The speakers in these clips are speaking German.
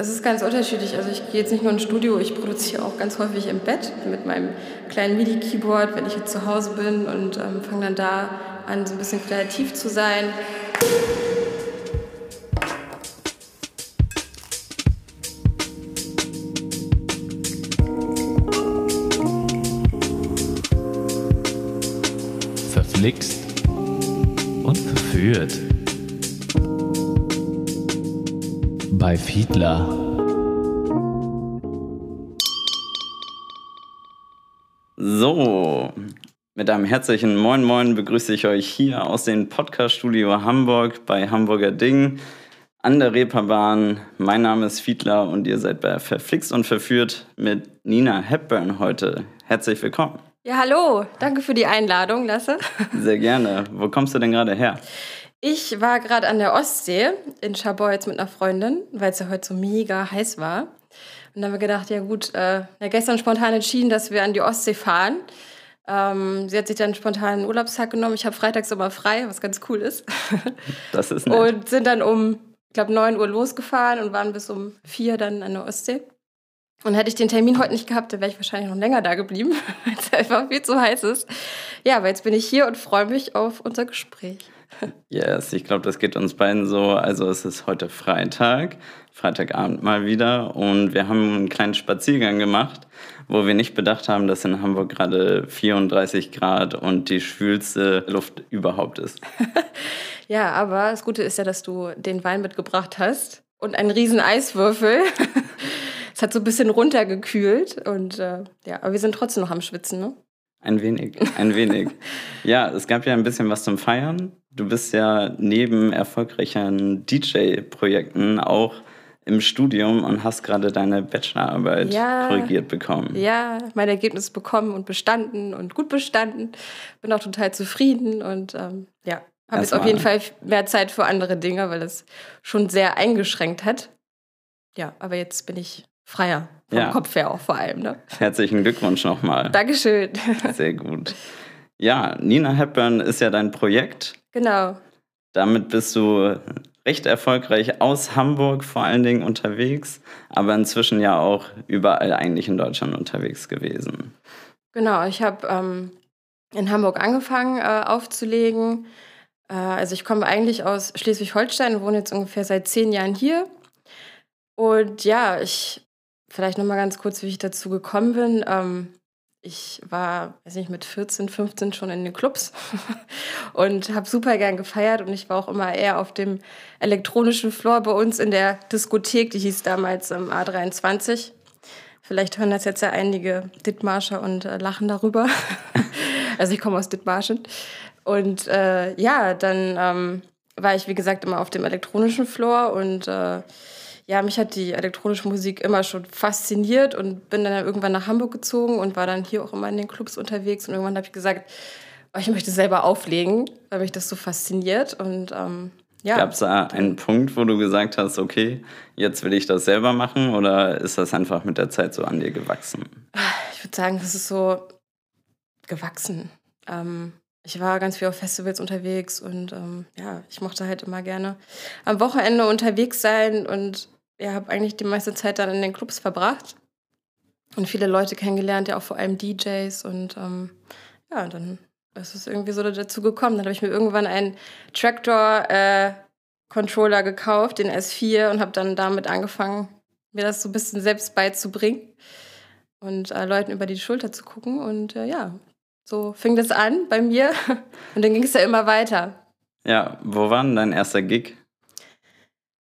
Es ist ganz unterschiedlich. Also ich gehe jetzt nicht nur ins Studio, ich produziere auch ganz häufig im Bett mit meinem kleinen MIDI-Keyboard, wenn ich jetzt zu Hause bin und ähm, fange dann da an, so ein bisschen kreativ zu sein. Verflixt und verführt. Bei Fiedler. So, mit einem herzlichen Moin Moin begrüße ich euch hier aus dem Podcast-Studio Hamburg bei Hamburger Ding an der Reeperbahn. Mein Name ist Fiedler und ihr seid bei Verflixt und Verführt mit Nina Hepburn heute. Herzlich willkommen. Ja, hallo. Danke für die Einladung, Lasse. Sehr gerne. Wo kommst du denn gerade her? Ich war gerade an der Ostsee in Scharbeutz mit einer Freundin, weil es ja heute so mega heiß war. Und dann haben wir gedacht, ja gut, äh, ja, gestern spontan entschieden, dass wir an die Ostsee fahren. Ähm, sie hat sich dann spontan einen Urlaubstag genommen. Ich habe freitags immer frei, was ganz cool ist. Das ist nett. Und sind dann um, ich glaube, 9 Uhr losgefahren und waren bis um 4 dann an der Ostsee. Und hätte ich den Termin heute nicht gehabt, dann wäre ich wahrscheinlich noch länger da geblieben, weil es einfach viel zu heiß ist. Ja, aber jetzt bin ich hier und freue mich auf unser Gespräch. Yes, ich glaube, das geht uns beiden so. Also es ist heute Freitag, Freitagabend mal wieder und wir haben einen kleinen Spaziergang gemacht, wo wir nicht bedacht haben, dass in Hamburg gerade 34 Grad und die schwülste Luft überhaupt ist. ja, aber das Gute ist ja, dass du den Wein mitgebracht hast und einen riesen Eiswürfel. es hat so ein bisschen runtergekühlt und äh, ja, aber wir sind trotzdem noch am Schwitzen, ne? Ein wenig, ein wenig. ja, es gab ja ein bisschen was zum Feiern. Du bist ja neben erfolgreichen DJ-Projekten auch im Studium und hast gerade deine Bachelorarbeit ja, korrigiert bekommen. Ja, mein Ergebnis bekommen und bestanden und gut bestanden. Bin auch total zufrieden und ähm, ja, habe jetzt auf jeden Fall mehr Zeit für andere Dinge, weil es schon sehr eingeschränkt hat. Ja, aber jetzt bin ich freier. Vom ja. Kopf her auch vor allem. Ne? Herzlichen Glückwunsch nochmal. Dankeschön. Sehr gut. Ja, Nina Hepburn ist ja dein Projekt. Genau. Damit bist du recht erfolgreich aus Hamburg vor allen Dingen unterwegs, aber inzwischen ja auch überall eigentlich in Deutschland unterwegs gewesen. Genau, ich habe ähm, in Hamburg angefangen äh, aufzulegen. Äh, also ich komme eigentlich aus Schleswig-Holstein und wohne jetzt ungefähr seit zehn Jahren hier. Und ja, ich Vielleicht noch mal ganz kurz, wie ich dazu gekommen bin. Ähm, ich war, weiß nicht, mit 14, 15 schon in den Clubs und habe super gern gefeiert und ich war auch immer eher auf dem elektronischen Floor bei uns in der Diskothek, die hieß damals ähm, A23. Vielleicht hören das jetzt ja einige Dithmarscher und äh, lachen darüber. also ich komme aus Dithmarschen. Und äh, ja, dann ähm, war ich, wie gesagt, immer auf dem elektronischen Floor und äh, ja, mich hat die elektronische Musik immer schon fasziniert und bin dann irgendwann nach Hamburg gezogen und war dann hier auch immer in den Clubs unterwegs. Und irgendwann habe ich gesagt, oh, ich möchte selber auflegen, weil mich das so fasziniert. Und ähm, ja. Gab es da einen Punkt, wo du gesagt hast, okay, jetzt will ich das selber machen oder ist das einfach mit der Zeit so an dir gewachsen? Ich würde sagen, das ist so gewachsen. Ähm, ich war ganz viel auf Festivals unterwegs und ähm, ja, ich mochte halt immer gerne am Wochenende unterwegs sein und ja, habe eigentlich die meiste Zeit dann in den Clubs verbracht und viele Leute kennengelernt, ja auch vor allem DJs und ähm, ja, dann ist es irgendwie so dazu gekommen. Dann habe ich mir irgendwann einen Tractor äh, Controller gekauft, den S4 und habe dann damit angefangen, mir das so ein bisschen selbst beizubringen und äh, Leuten über die Schulter zu gucken und äh, ja, so fing das an bei mir und dann ging es ja immer weiter. Ja, wo war denn dein erster Gig?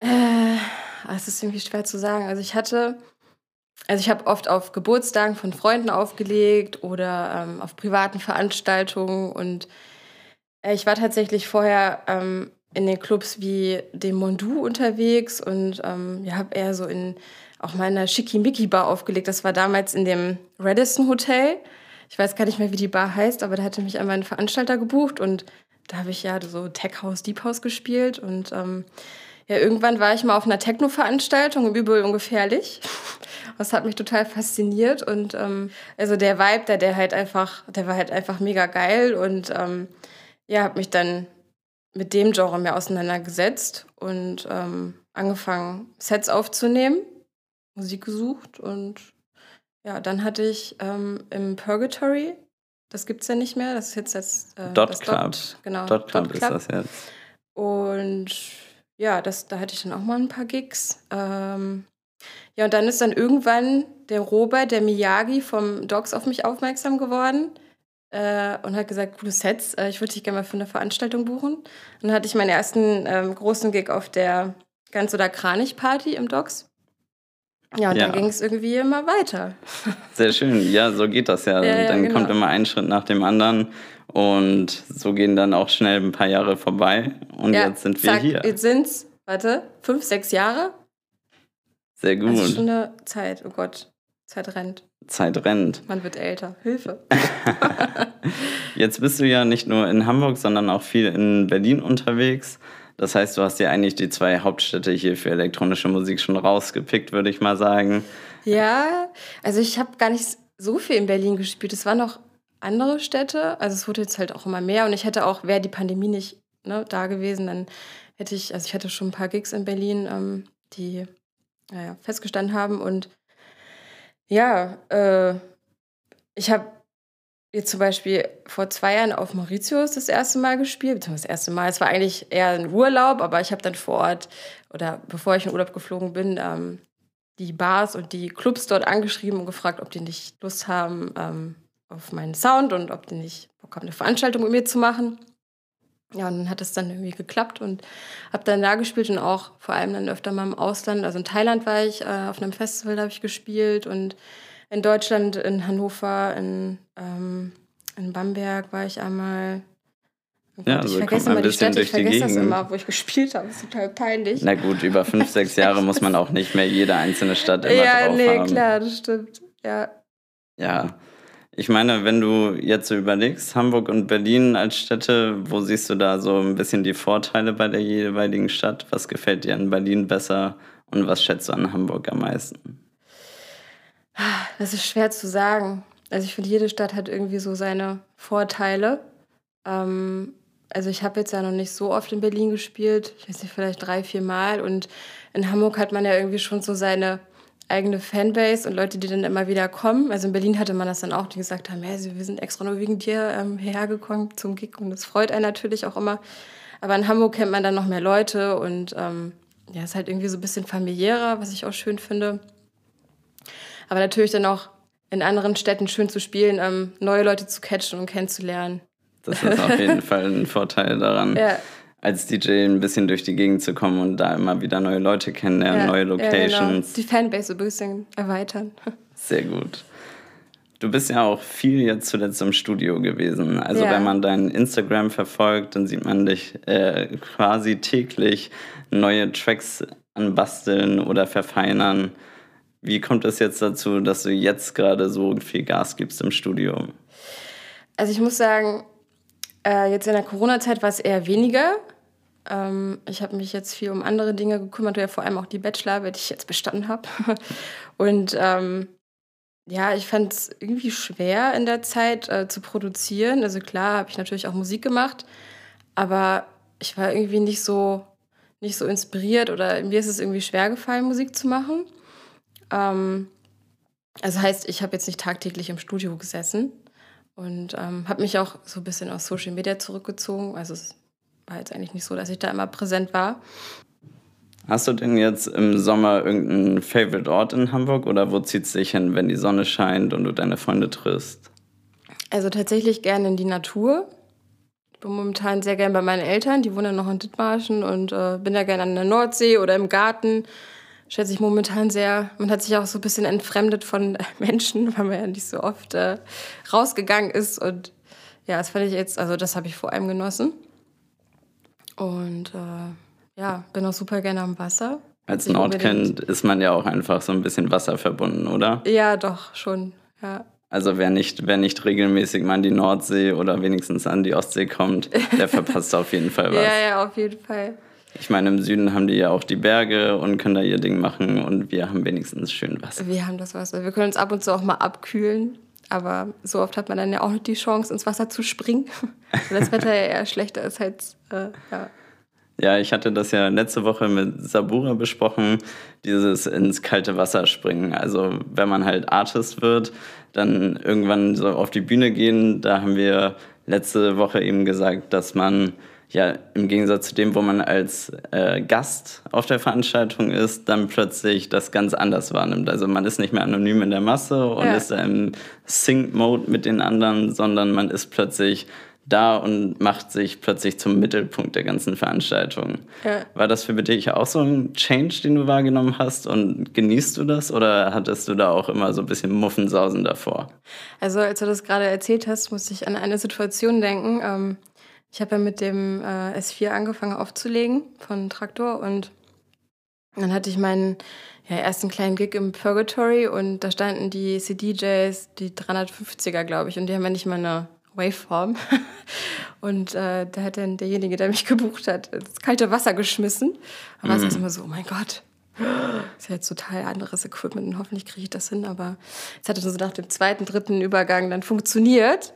Äh, es ist irgendwie schwer zu sagen. Also ich hatte, also ich habe oft auf Geburtstagen von Freunden aufgelegt oder ähm, auf privaten Veranstaltungen und äh, ich war tatsächlich vorher ähm, in den Clubs wie dem Mondu unterwegs und ähm, ja, habe eher so in auch mal in einer Schickimicki-Bar aufgelegt. Das war damals in dem Radisson Hotel. Ich weiß gar nicht mehr, wie die Bar heißt, aber da hatte mich einmal ein Veranstalter gebucht und da habe ich ja so Tech House, Deep House gespielt und ähm, ja, irgendwann war ich mal auf einer Techno-Veranstaltung im Übel ungefährlich. Das hat mich total fasziniert und ähm, also der Vibe, der, der halt einfach, der war halt einfach mega geil und ähm, ja, habe mich dann mit dem Genre mehr auseinandergesetzt und ähm, angefangen, Sets aufzunehmen, Musik gesucht und ja, dann hatte ich ähm, im Purgatory, das gibt es ja nicht mehr, das ist jetzt das, äh, Dot das Club. Dot, genau, Dot Club, Dot Club ist das jetzt. Und ja, das, da hatte ich dann auch mal ein paar Gigs. Ähm, ja, und dann ist dann irgendwann der Robert, der Miyagi vom Dogs auf mich aufmerksam geworden äh, und hat gesagt, coole Sets, äh, ich würde dich gerne mal für eine Veranstaltung buchen. Und dann hatte ich meinen ersten ähm, großen Gig auf der Ganz- oder Kranich-Party im Dogs. Ja, und ja. dann ging es irgendwie immer weiter. Sehr schön. Ja, so geht das ja. ja, ja dann genau. kommt immer ein Schritt nach dem anderen. Und so gehen dann auch schnell ein paar Jahre vorbei. Und jetzt sind wir zack, hier. Jetzt sind es, warte, fünf, sechs Jahre. Sehr gut. Das ist schon eine Zeit. Oh Gott, Zeit rennt. Zeit rennt. Man wird älter. Hilfe. Jetzt bist du ja nicht nur in Hamburg, sondern auch viel in Berlin unterwegs. Das heißt, du hast ja eigentlich die zwei Hauptstädte hier für elektronische Musik schon rausgepickt, würde ich mal sagen. Ja, also ich habe gar nicht so viel in Berlin gespielt. Es waren noch andere Städte. Also es wurde jetzt halt auch immer mehr. Und ich hätte auch, wäre die Pandemie nicht ne, da gewesen, dann hätte ich, also ich hatte schon ein paar Gigs in Berlin, ähm, die naja, festgestanden haben. Und ja, äh, ich habe jetzt zum Beispiel vor zwei Jahren auf Mauritius das erste Mal gespielt, beziehungsweise das erste Mal. Es war eigentlich eher ein Urlaub, aber ich habe dann vor Ort oder bevor ich in Urlaub geflogen bin, ähm, die Bars und die Clubs dort angeschrieben und gefragt, ob die nicht Lust haben ähm, auf meinen Sound und ob die nicht Bock haben, eine Veranstaltung mit mir zu machen. Ja, und dann hat es dann irgendwie geklappt und habe dann da gespielt und auch vor allem dann öfter mal im Ausland. Also in Thailand war ich, äh, auf einem Festival habe ich gespielt und in Deutschland, in Hannover, in, ähm, in Bamberg war ich einmal. Oh Gott, ja, also ich vergesse immer die Städte, ich vergesse das immer, wo ich gespielt habe. Das ist total peinlich. Na gut, über fünf, sechs Jahre muss man auch nicht mehr jede einzelne Stadt immer ja, drauf nee, haben. Ja, nee, klar, das stimmt. Ja. Ja, ich meine, wenn du jetzt so überlegst, Hamburg und Berlin als Städte, wo siehst du da so ein bisschen die Vorteile bei der jeweiligen Stadt? Was gefällt dir in Berlin besser und was schätzt du an Hamburg am meisten? Das ist schwer zu sagen. Also ich finde, jede Stadt hat irgendwie so seine Vorteile. Ähm, also ich habe jetzt ja noch nicht so oft in Berlin gespielt, ich weiß nicht, vielleicht drei, vier Mal. Und in Hamburg hat man ja irgendwie schon so seine eigene Fanbase und Leute, die dann immer wieder kommen. Also in Berlin hatte man das dann auch, die gesagt haben, hey, wir sind extra nur wegen dir ähm, hergekommen zum Gig und das freut einen natürlich auch immer. Aber in Hamburg kennt man dann noch mehr Leute und ähm, ja, ist halt irgendwie so ein bisschen familiärer, was ich auch schön finde. Aber natürlich dann auch in anderen Städten schön zu spielen, ähm, neue Leute zu catchen und kennenzulernen. Das ist auf jeden Fall ein Vorteil daran. Ja als DJ ein bisschen durch die Gegend zu kommen und da immer wieder neue Leute kennenlernen, ja, neue Locations. Ja, genau. Die Fanbase ein bisschen erweitern. Sehr gut. Du bist ja auch viel jetzt zuletzt im Studio gewesen. Also ja. wenn man dein Instagram verfolgt, dann sieht man dich äh, quasi täglich neue Tracks anbasteln oder verfeinern. Wie kommt es jetzt dazu, dass du jetzt gerade so viel Gas gibst im Studio? Also ich muss sagen, äh, jetzt in der Corona-Zeit war es eher weniger. Ähm, ich habe mich jetzt viel um andere Dinge gekümmert, ja vor allem auch die Bachelorarbeit, die ich jetzt bestanden habe. Und ähm, ja, ich fand es irgendwie schwer in der Zeit äh, zu produzieren. Also klar habe ich natürlich auch Musik gemacht, aber ich war irgendwie nicht so, nicht so inspiriert oder mir ist es irgendwie schwer gefallen, Musik zu machen. Ähm, also heißt, ich habe jetzt nicht tagtäglich im Studio gesessen und ähm, habe mich auch so ein bisschen aus Social Media zurückgezogen. Also es war jetzt eigentlich nicht so, dass ich da immer präsent war. Hast du denn jetzt im Sommer irgendeinen Favorite Ort in Hamburg oder wo zieht es dich hin, wenn die Sonne scheint und du deine Freunde triffst? Also tatsächlich gerne in die Natur. Ich bin momentan sehr gerne bei meinen Eltern, die wohnen noch in Dithmarschen und äh, bin da gerne an der Nordsee oder im Garten schätze ich momentan sehr. Man hat sich auch so ein bisschen entfremdet von Menschen, weil man ja nicht so oft äh, rausgegangen ist. Und ja, das fand ich jetzt, also das habe ich vor allem genossen. Und äh, ja, bin auch super gerne am Wasser. Als Nordkind ist man ja auch einfach so ein bisschen wasserverbunden, oder? Ja, doch, schon. Ja. Also wer nicht, wer nicht regelmäßig mal an die Nordsee oder wenigstens an die Ostsee kommt, der verpasst auf jeden Fall was. Ja, ja, auf jeden Fall. Ich meine, im Süden haben die ja auch die Berge und können da ihr Ding machen und wir haben wenigstens schön Wasser. Wir haben das Wasser. Wir können uns ab und zu auch mal abkühlen, aber so oft hat man dann ja auch nicht die Chance, ins Wasser zu springen, weil das Wetter ja eher schlechter ist als, äh, ja. Ja, ich hatte das ja letzte Woche mit Sabura besprochen, dieses ins kalte Wasser springen. Also wenn man halt Artist wird, dann irgendwann so auf die Bühne gehen. Da haben wir letzte Woche eben gesagt, dass man ja im Gegensatz zu dem, wo man als äh, Gast auf der Veranstaltung ist, dann plötzlich das ganz anders wahrnimmt. Also man ist nicht mehr anonym in der Masse und Ja. ist im Sync-Mode mit den anderen, sondern man ist plötzlich da und macht sich plötzlich zum Mittelpunkt der ganzen Veranstaltung. Ja. War das für dich auch so ein Change, den du wahrgenommen hast und genießt du das oder hattest du da auch immer so ein bisschen Muffensausen davor? Also als du das gerade erzählt hast, musste ich an eine Situation denken. Ähm, ich habe ja mit dem äh, S4 angefangen aufzulegen von Traktor und dann hatte ich meinen ja, ersten kleinen Gig im Purgatory und da standen die CDJs, die 350er, glaube ich, und die haben ja nicht mal eine Waveform. Und äh, da hat dann derjenige, der mich gebucht hat, ins kalte Wasser geschmissen. Da war es erstmal so, oh mein Gott, ist ja jetzt total anderes Equipment und hoffentlich kriege ich das hin. Aber es hat dann so nach dem zweiten, dritten Übergang dann funktioniert.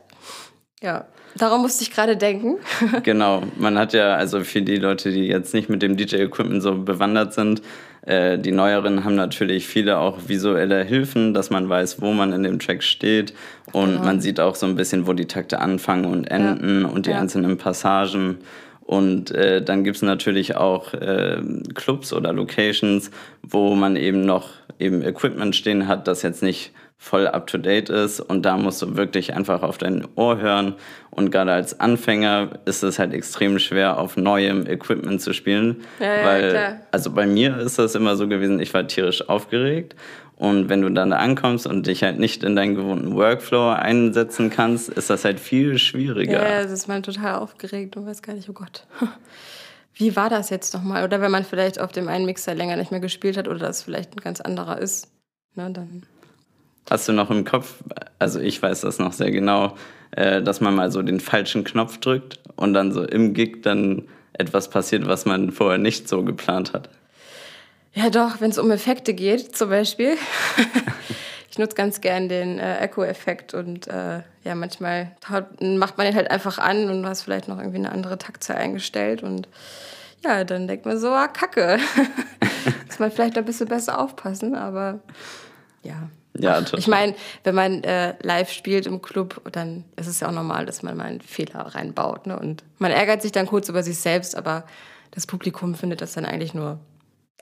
Ja, daran musste ich gerade denken. Genau, man hat ja, also für die Leute, die jetzt nicht mit dem DJ-Equipment so bewandert sind, äh, die Neueren haben natürlich viele auch visuelle Hilfen, dass man weiß, wo man in dem Track steht und Genau. man sieht auch so ein bisschen, wo die Takte anfangen und enden und die Ja. einzelnen Passagen. Und äh, dann gibt es natürlich auch äh, Clubs oder Locations, wo man eben noch eben Equipment stehen hat, das jetzt nicht voll up-to-date ist. Und da musst du wirklich einfach auf dein Ohr hören. Und gerade als Anfänger ist es halt extrem schwer, auf neuem Equipment zu spielen. Ja, ja, weil, klar. also bei mir ist das immer so gewesen, ich war tierisch aufgeregt. Und wenn du dann da ankommst und dich halt nicht in deinen gewohnten Workflow einsetzen kannst, ist das halt viel schwieriger. Ja, ja, das ist man total aufgeregt und weiß gar nicht, oh Gott. Wie war das jetzt nochmal? Oder wenn man vielleicht auf dem einen Mixer länger nicht mehr gespielt hat oder das vielleicht ein ganz anderer ist. Ne, dann. Hast du noch im Kopf, also ich weiß das noch sehr genau, äh, dass man mal so den falschen Knopf drückt und dann so im Gig dann etwas passiert, was man vorher nicht so geplant hat? Ja, doch, wenn es um Effekte geht, zum Beispiel. ich nutze ganz gern den äh, Echo-Effekt und äh, ja, manchmal macht man den halt einfach an und du hast vielleicht noch irgendwie eine andere Taktzahl eingestellt und ja, dann denkt man so, ah, Kacke. Muss man vielleicht ein bisschen besser aufpassen, aber ja. Ja, total. ich meine, wenn man äh, live spielt im Club, dann ist es ja auch normal, dass man mal einen Fehler reinbaut. Ne? Und man ärgert sich dann kurz über sich selbst, aber das Publikum findet das dann eigentlich nur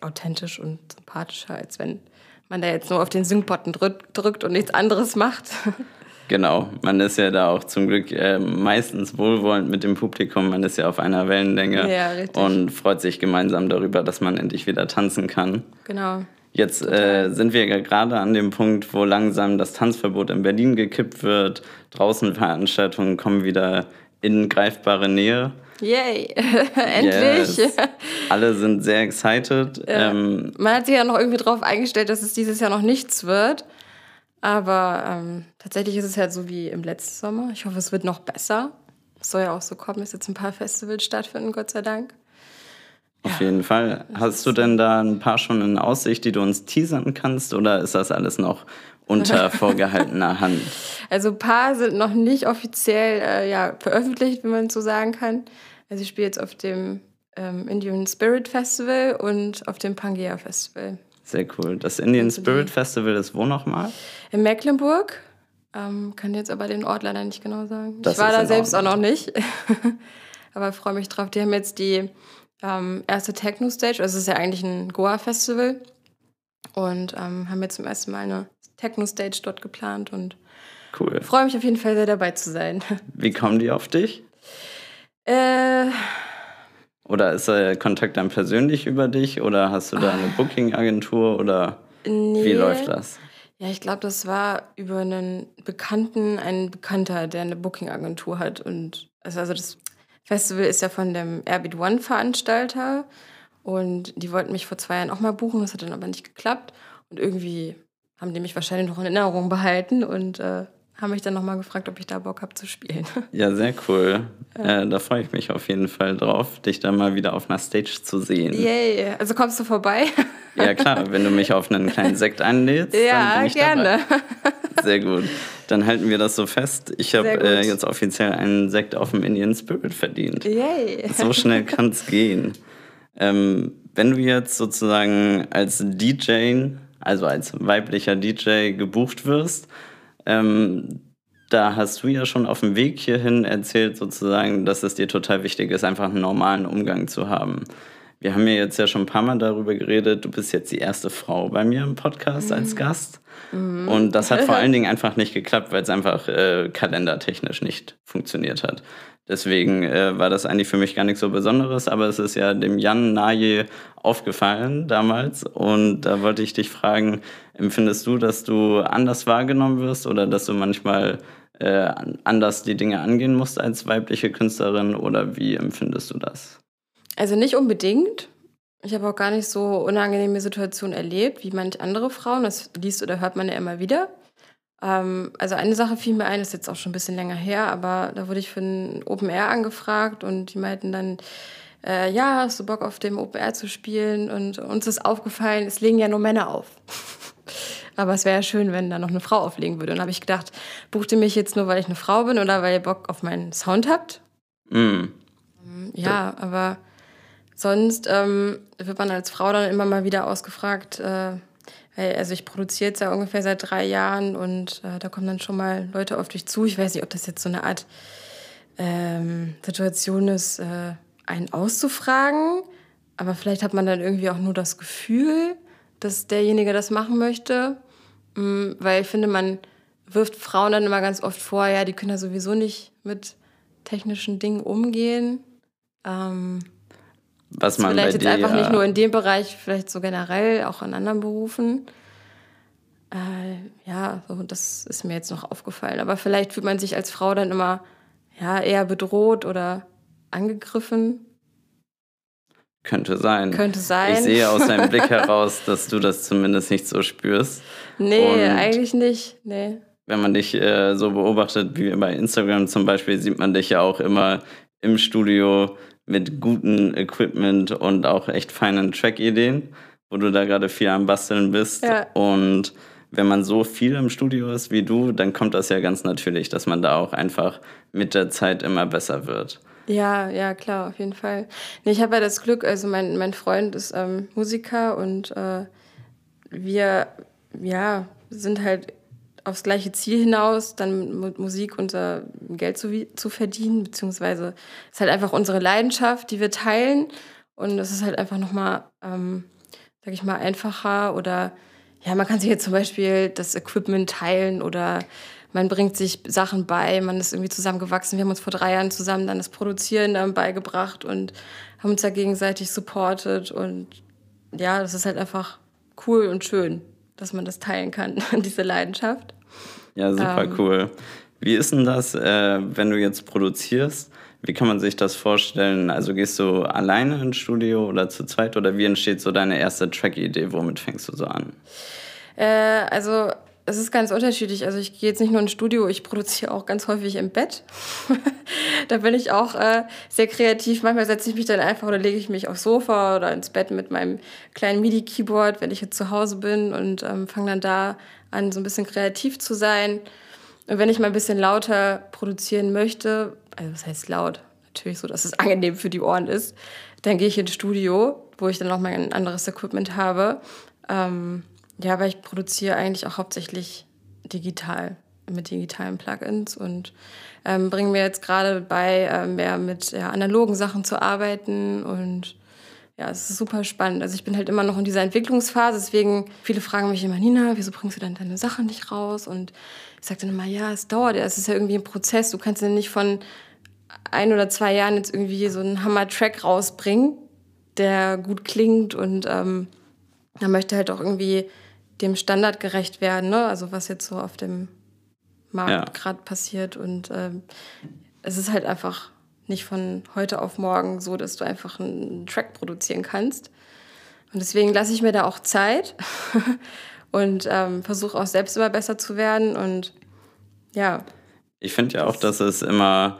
authentisch und sympathischer, als wenn man da jetzt nur auf den Sync-Button drück, drückt und nichts anderes macht. Genau, man ist ja da auch zum Glück äh, meistens wohlwollend mit dem Publikum, man ist ja auf einer Wellenlänge Ja, und freut sich gemeinsam darüber, dass man endlich wieder tanzen kann. genau. Jetzt äh, sind wir ja gerade an dem Punkt, wo langsam das Tanzverbot in Berlin gekippt wird. Draußen Veranstaltungen kommen wieder in greifbare Nähe. Yay! Endlich! Yes. Alle sind sehr excited. Ähm, Man hat sich ja noch irgendwie drauf eingestellt, dass es dieses Jahr noch nichts wird. Aber ähm, tatsächlich ist es halt so wie im letzten Sommer. Ich hoffe, es wird noch besser. Es soll ja auch so kommen, dass jetzt ein paar Festivals stattfinden, Gott sei Dank. Auf jeden Fall. Hast du denn da ein paar schon in Aussicht, die du uns teasern kannst, oder ist das alles noch unter vorgehaltener Hand? Also ein paar sind noch nicht offiziell äh, ja, veröffentlicht, wenn man so sagen kann. Also ich spiele jetzt auf dem ähm, Indian Spirit Festival und auf dem Pangea Festival. Sehr cool. Das Indian Also Spirit Festival ist wo nochmal? In Mecklenburg. Ähm, kann jetzt aber den Ort leider nicht genau sagen. Das ich war da selbst auch Ordnung. noch nicht. aber freue mich drauf. Die haben jetzt die ähm, erste Techno-Stage. Also es ist ja eigentlich ein Goa-Festival. Und ähm, haben jetzt zum ersten Mal eine Techno-Stage dort geplant. Und Cool. freue mich auf jeden Fall sehr dabei zu sein. Wie kommen die auf dich? äh, Oder ist der Kontakt dann persönlich über dich? Oder hast du da eine Booking-Agentur? Oder nee. wie läuft das? Ja, ich glaube, das war über einen Bekannten, ein Bekannter, der eine Booking-Agentur hat. Und also, also das Festival ist ja von dem Airbeat One-Veranstalter. Und die wollten mich vor zwei Jahren auch mal buchen, das hat dann aber nicht geklappt. Und irgendwie haben die mich wahrscheinlich noch in Erinnerung behalten und äh, haben mich dann nochmal gefragt, ob ich da Bock habe zu spielen. Ja, sehr cool. Äh, da freue ich mich auf jeden Fall drauf, dich da mal wieder auf einer Stage zu sehen. Yay! Also kommst du vorbei? Ja, klar, wenn du mich auf einen kleinen Sekt einlädst, dann ja, bin ich gerne. dabei. Sehr gut. Dann halten wir das so fest. Ich habe äh, jetzt offiziell einen Sekt auf dem Indian Spirit verdient. Yay! So schnell kann es gehen. Ähm, wenn du jetzt sozusagen als DJ, also als weiblicher DJ gebucht wirst, ähm, da hast du ja schon auf dem Weg hierhin erzählt, sozusagen, dass es dir total wichtig ist, einfach einen normalen Umgang zu haben. Wir haben ja jetzt ja schon ein paar Mal darüber geredet, du bist jetzt die erste Frau bei mir im Podcast mhm. als Gast. Mhm. Und das hat vor allen Dingen einfach nicht geklappt, weil es einfach äh, kalendertechnisch nicht funktioniert hat. Deswegen äh, war das eigentlich für mich gar nichts so Besonderes, aber es ist ja dem Jan Naje aufgefallen damals. Und da wollte ich dich fragen, empfindest du, dass du anders wahrgenommen wirst oder dass du manchmal äh, anders die Dinge angehen musst als weibliche Künstlerin oder wie empfindest du das? Also nicht unbedingt. Ich habe auch gar nicht so unangenehme Situationen erlebt wie manche andere Frauen. Das liest oder hört man ja immer wieder. Ähm, also eine Sache fiel mir ein, das ist jetzt auch schon ein bisschen länger her, aber da wurde ich für ein Open Air angefragt und die meinten dann, äh, ja, hast du Bock auf dem Open Air zu spielen? Und uns ist aufgefallen, es legen ja nur Männer auf. aber es wäre ja schön, wenn da noch eine Frau auflegen würde. Und habe ich gedacht, bucht ihr mich jetzt nur, weil ich eine Frau bin oder weil ihr Bock auf meinen Sound habt? Mm. Ja, aber Sonst ähm, wird man als Frau dann immer mal wieder ausgefragt, äh, also ich produziere jetzt ja ungefähr seit drei Jahren und äh, da kommen dann schon mal Leute auf dich zu. Ich weiß nicht, ob das jetzt so eine Art ähm, Situation ist, äh, einen auszufragen, aber vielleicht hat man dann irgendwie auch nur das Gefühl, dass derjenige das machen möchte, mhm, weil ich finde, man wirft Frauen dann immer ganz oft vor, ja, die können ja sowieso nicht mit technischen Dingen umgehen. Ähm, was man vielleicht jetzt einfach nicht nur in dem Bereich, vielleicht so generell, auch in anderen Berufen. Äh, ja, so, das ist mir jetzt noch aufgefallen. Aber vielleicht fühlt man sich als Frau dann immer ja, eher bedroht oder angegriffen. Könnte sein. Könnte sein. Ich sehe aus deinem Blick heraus, dass du das zumindest nicht so spürst. Nee, Und eigentlich nicht. Nee. Wenn man dich äh, so beobachtet, wie bei Instagram zum Beispiel, sieht man dich ja auch immer im Studio mit gutem Equipment und auch echt feinen Track-Ideen, wo du da gerade viel am Basteln bist. Ja. Und wenn man so viel im Studio ist wie du, dann kommt das ja ganz natürlich, dass man da auch einfach mit der Zeit immer besser wird. Ja, ja, klar, auf jeden Fall. Nee, ich habe ja das Glück, also mein, mein Freund ist ähm, Musiker und äh, wir ja, sind halt aufs gleiche Ziel hinaus, dann mit Musik unser Geld zu, zu verdienen, beziehungsweise es ist halt einfach unsere Leidenschaft, die wir teilen und es ist halt einfach nochmal, ähm, sag ich mal, einfacher oder ja, man kann sich jetzt zum Beispiel das Equipment teilen oder man bringt sich Sachen bei, man ist irgendwie zusammengewachsen. Wir haben uns vor drei Jahren zusammen dann das Produzieren dann beigebracht und haben uns da gegenseitig supportet und ja, das ist halt einfach cool und schön dass man das teilen kann, diese Leidenschaft. Ja, super ähm, cool. Wie ist denn das, äh, wenn du jetzt produzierst? Wie kann man sich das vorstellen? Also gehst du alleine ins Studio oder zu zweit oder wie entsteht so deine erste Track-Idee? Womit fängst du so an? Äh, also es ist ganz unterschiedlich. Also ich gehe jetzt nicht nur ins Studio, ich produziere auch ganz häufig im Bett. da bin ich auch äh, sehr kreativ. Manchmal setze ich mich dann einfach oder lege ich mich aufs Sofa oder ins Bett mit meinem kleinen MIDI-Keyboard, wenn ich jetzt zu Hause bin und ähm, fange dann da an, so ein bisschen kreativ zu sein. Und wenn ich mal ein bisschen lauter produzieren möchte, also was heißt laut? Natürlich so, dass es angenehm für die Ohren ist, dann gehe ich ins Studio, wo ich dann auch mal ein anderes Equipment habe. Ähm, ja, aber ich produziere eigentlich auch hauptsächlich digital, mit digitalen Plugins und ähm, bringe mir jetzt gerade bei, äh, mehr mit ja, analogen Sachen zu arbeiten und ja, es ist super spannend. Also ich bin halt immer noch in dieser Entwicklungsphase, deswegen viele fragen mich immer, Nina, wieso bringst du dann deine Sachen nicht raus? Und ich sage dann immer, ja, es dauert, es ist ja irgendwie ein Prozess. Du kannst ja nicht von ein oder zwei Jahren jetzt irgendwie so einen Hammer-Track rausbringen, der gut klingt und ähm, man möchte halt auch irgendwie dem Standard gerecht werden, ne? also was jetzt so auf dem Markt ja. gerade passiert. Und ähm, es ist halt einfach nicht von heute auf morgen so, dass du einfach einen Track produzieren kannst. Und deswegen lasse ich mir da auch Zeit und ähm, versuche auch selbst immer besser zu werden. Und ja. Ich finde ja auch, dass es immer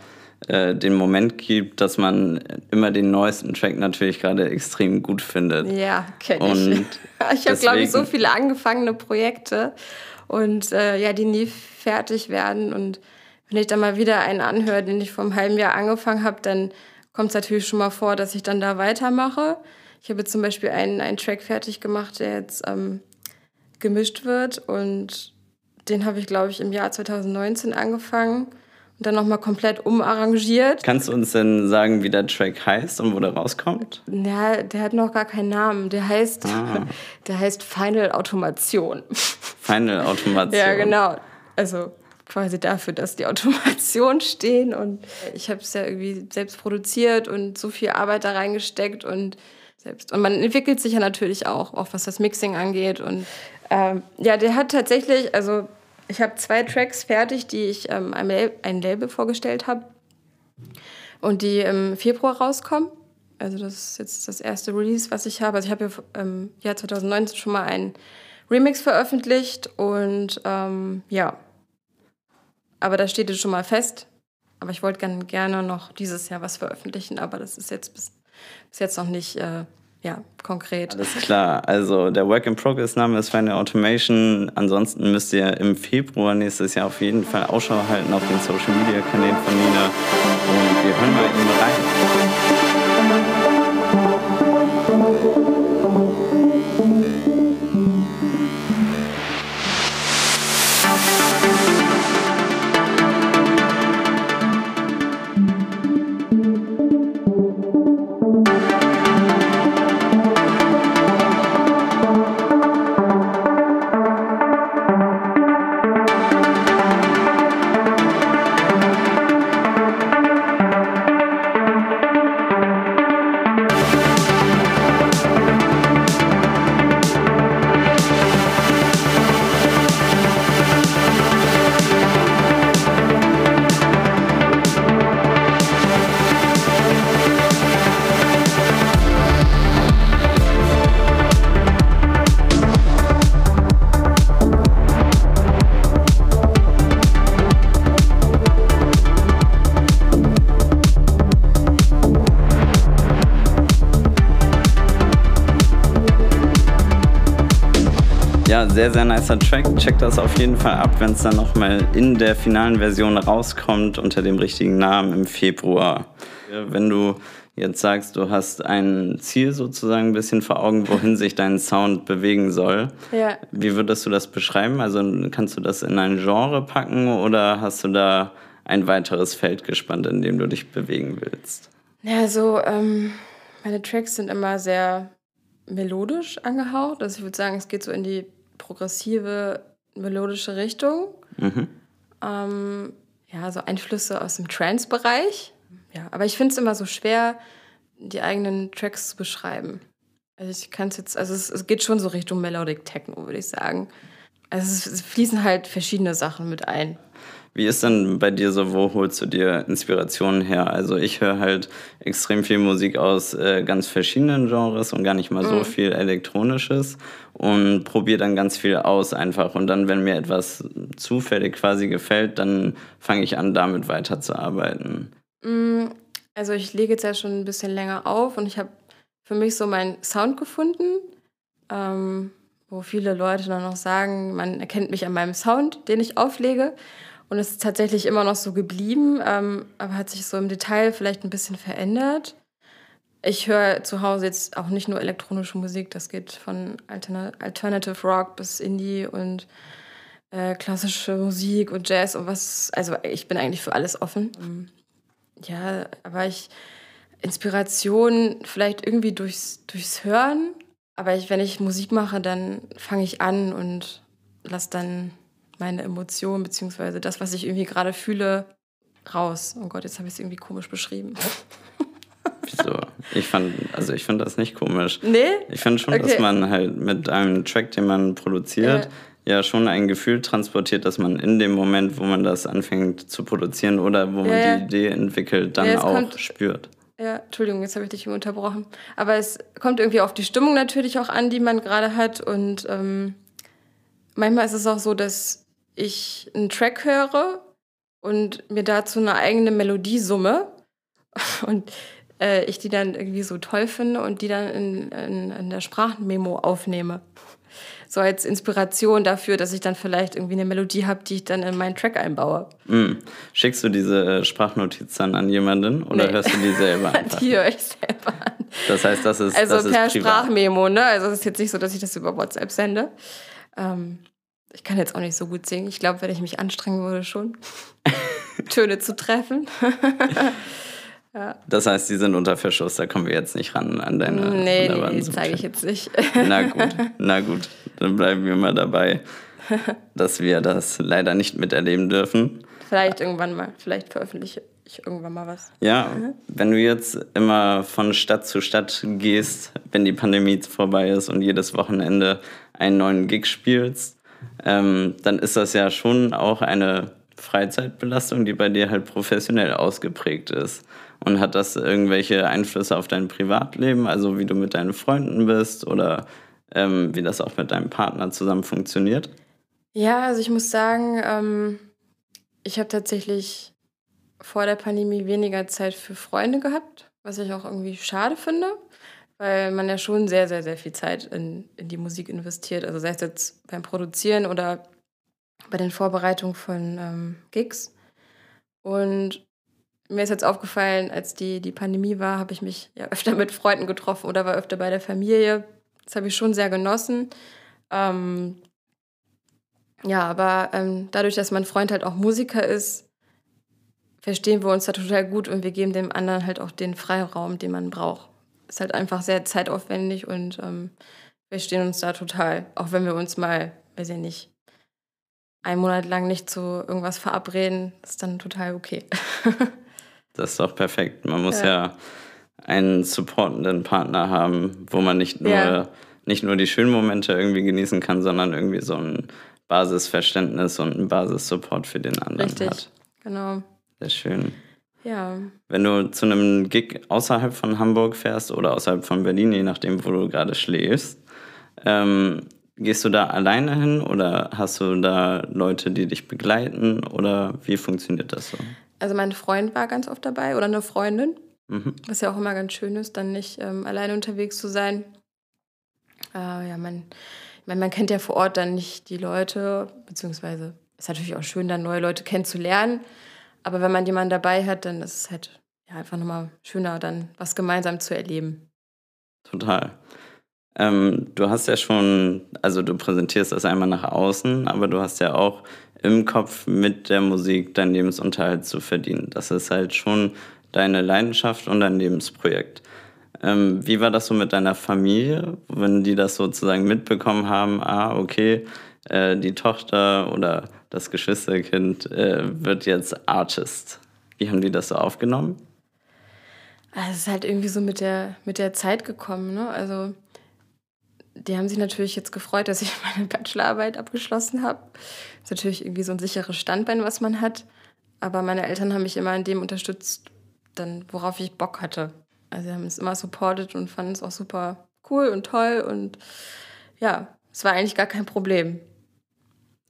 äh, den Moment gibt, dass man immer den neuesten Track natürlich gerade extrem gut findet. Ja, kenne ich. ich habe, glaube ich, so viele angefangene Projekte und äh, ja, die nie fertig werden. Und wenn ich dann mal wieder einen anhöre, den ich vor einem halben Jahr angefangen habe, dann kommt es natürlich schon mal vor, dass ich dann da weitermache. Ich habe jetzt zum Beispiel einen, einen Track fertig gemacht, der jetzt ähm, gemischt wird und den habe ich, glaube ich, im Jahr 2019 angefangen dann nochmal komplett umarrangiert. Kannst du uns denn sagen, wie der Track heißt und wo der rauskommt? Ja, der hat noch gar keinen Namen. Der heißt, Ah. der heißt Final Automation. Final Automation. Ja, genau. Also quasi dafür, dass die Automation stehen und ich habe es ja irgendwie selbst produziert und so viel Arbeit da reingesteckt und selbst und man entwickelt sich ja natürlich auch, auch was das Mixing angeht und ähm, ja, der hat tatsächlich, also ich habe zwei Tracks fertig, die ich ähm, einem Lab ein Label vorgestellt habe und die im Februar rauskommen. Also das ist jetzt das erste Release, was ich habe. Also ich habe im Jahr 2019 schon mal einen Remix veröffentlicht und ähm, ja, aber da steht jetzt schon mal fest. Aber ich wollte gern, gerne noch dieses Jahr was veröffentlichen, aber das ist jetzt bis, bis jetzt noch nicht äh, ja, konkret. Alles klar. Also der Work in Progress Name ist Final Automation. Ansonsten müsst ihr im Februar nächstes Jahr auf jeden Fall Ausschau halten auf den Social Media Kanälen von Nina. Und wir hören mal eben rein. Sehr, sehr nicer Track. Checkt das auf jeden Fall ab, wenn es dann nochmal in der finalen Version rauskommt unter dem richtigen Namen im Februar. Wenn du jetzt sagst, du hast ein Ziel sozusagen ein bisschen vor Augen, wohin sich dein Sound bewegen soll, Ja. wie würdest du das beschreiben? Also kannst du das in ein Genre packen oder hast du da ein weiteres Feld gespannt, in dem du dich bewegen willst? Ja, so, ähm, meine Tracks sind immer sehr melodisch angehaucht. Also ich würde sagen, es geht so in die progressive, melodische Richtung. Mhm. Ähm, ja, so Einflüsse aus dem Trance-Bereich. Ja, aber ich finde es immer so schwer, die eigenen Tracks zu beschreiben. Also ich kann es jetzt, also es, es geht schon so Richtung Melodic Techno, würde ich sagen. Also es, es fließen halt verschiedene Sachen mit ein. Wie ist denn bei dir so, wo holst du dir Inspirationen her? Also ich höre halt extrem viel Musik aus äh, ganz verschiedenen Genres und gar nicht mal so viel Elektronisches und probiere dann ganz viel aus einfach. Und dann, wenn mir etwas zufällig quasi gefällt, dann fange ich an, damit weiterzuarbeiten. Mm, Also ich lege jetzt ja schon ein bisschen länger auf und ich habe für mich so meinen Sound gefunden, ähm, wo viele Leute dann noch sagen, man erkennt mich an meinem Sound, den ich auflege. Und es ist tatsächlich immer noch so geblieben, ähm, aber hat sich so im Detail vielleicht ein bisschen verändert. Ich höre zu Hause jetzt auch nicht nur elektronische Musik, das geht von Alterna Alternative Rock bis Indie und äh, klassische Musik und Jazz und was. Also ich bin eigentlich für alles offen. Ähm, Ja, aber ich Inspiration vielleicht irgendwie durchs, durchs Hören. Aber ich, wenn ich Musik mache, dann fange ich an und lasse dann meine Emotionen beziehungsweise das, was ich irgendwie gerade fühle, raus. Oh Gott, jetzt habe ich es irgendwie komisch beschrieben. Wieso? Ich fand, also ich finde das nicht komisch. Nee? Ich finde schon, dass Okay. man halt mit einem Track, den man produziert, ja. schon ein Gefühl transportiert, dass man in dem Moment, wo man das anfängt zu produzieren oder wo man Ja, ja. die Idee entwickelt, dann Ja, auch kommt- spürt. Ja, Entschuldigung, jetzt habe ich dich unterbrochen. Aber es kommt irgendwie auf die Stimmung natürlich auch an, die man gerade hat. Und ähm, manchmal ist es auch so, dass ich einen Track höre und mir dazu eine eigene Melodie summe und äh, ich die dann irgendwie so toll finde und die dann in, in, in der Sprachmemo aufnehme. so als Inspiration dafür, dass ich dann vielleicht irgendwie eine Melodie habe, die ich dann in meinen Track einbaue. Mm. Schickst du diese äh, Sprachnotiz dann an jemanden oder Nee. hörst du die selber einfach? Die höre ich selber an. Das heißt, das ist, Also das ist per privat. Sprachmemo, ne? Also es ist jetzt nicht so, dass ich das über WhatsApp sende. Ähm, ich kann jetzt auch nicht so gut singen. Ich glaube, wenn ich mich anstrengen würde, schon. Töne zu treffen. Das heißt, die sind unter Verschluss, da kommen wir jetzt nicht ran an deine nee, wunderbaren nee, zeige ich jetzt nicht. Na gut, na gut, dann bleiben wir mal dabei, dass wir das leider nicht miterleben dürfen. Vielleicht irgendwann mal. Vielleicht veröffentliche ich irgendwann mal was. Ja, wenn du jetzt immer von Stadt zu Stadt gehst, wenn die Pandemie vorbei ist und jedes Wochenende einen neuen Gig spielst, ähm, dann ist das ja schon auch eine Freizeitbelastung, die bei dir halt professionell ausgeprägt ist. Und hat das irgendwelche Einflüsse auf dein Privatleben, also wie du mit deinen Freunden bist oder ähm, wie das auch mit deinem Partner zusammen funktioniert? Ja, also ich muss sagen, ähm, ich habe tatsächlich vor der Pandemie weniger Zeit für Freunde gehabt, was ich auch irgendwie schade finde, weil man ja schon sehr, sehr, sehr viel Zeit in, in die Musik investiert. Also sei es jetzt beim Produzieren oder bei den Vorbereitungen von ähm, Gigs. Und mir ist jetzt aufgefallen, als die, die Pandemie war, habe ich mich ja öfter mit Freunden getroffen oder war öfter bei der Familie. Das habe ich schon sehr genossen. Ähm, ja, aber ähm, dadurch, dass mein Freund halt auch Musiker ist, verstehen wir uns da total gut und wir geben dem anderen halt auch den Freiraum, den man braucht. Ist halt einfach sehr zeitaufwendig und ähm, wir stehen uns da total. Auch wenn wir uns mal, weiß ich nicht, einen Monat lang nicht zu irgendwas verabreden, ist dann total okay. Das ist doch perfekt. Man muss Ja. ja, einen supportenden Partner haben, wo man nicht nur, Ja. nicht nur die schönen Momente irgendwie genießen kann, sondern irgendwie so ein Basisverständnis und einen Basissupport für den anderen Richtig. hat. Genau. Sehr schön. Ja. Wenn du zu einem Gig außerhalb von Hamburg fährst oder außerhalb von Berlin, je nachdem, wo du gerade schläfst, ähm, gehst du da alleine hin oder hast du da Leute, die dich begleiten oder wie funktioniert das so? Also mein Freund war ganz oft dabei oder eine Freundin. Mhm. Was ja auch immer ganz schön ist, dann nicht ähm, alleine unterwegs zu sein. Äh, ja, man, meine, man kennt ja vor Ort dann nicht die Leute, beziehungsweise ist natürlich auch schön, dann neue Leute kennenzulernen. Aber wenn man jemanden dabei hat, dann ist es halt ja, einfach nochmal schöner, dann was gemeinsam zu erleben. Total. Ähm, du hast ja schon, also du präsentierst das einmal nach außen, aber du hast ja auch im Kopf mit der Musik deinen Lebensunterhalt zu verdienen. Das ist halt schon deine Leidenschaft und dein Lebensprojekt. Ähm, wie war das so mit deiner Familie, wenn die das sozusagen mitbekommen haben? Ah, okay, äh, die Tochter oder das Geschwisterkind äh, wird jetzt Artist. Wie haben die das so aufgenommen? Also es ist halt irgendwie so mit der, mit der Zeit gekommen. Ne? Also die haben sich natürlich jetzt gefreut, dass ich meine Bachelorarbeit abgeschlossen habe. Ist natürlich irgendwie so ein sicheres Standbein, was man hat. Aber meine Eltern haben mich immer in dem unterstützt, dann, worauf ich Bock hatte. Also sie haben es immer supportet und fanden es auch super cool und toll. Und ja, es war eigentlich gar kein Problem.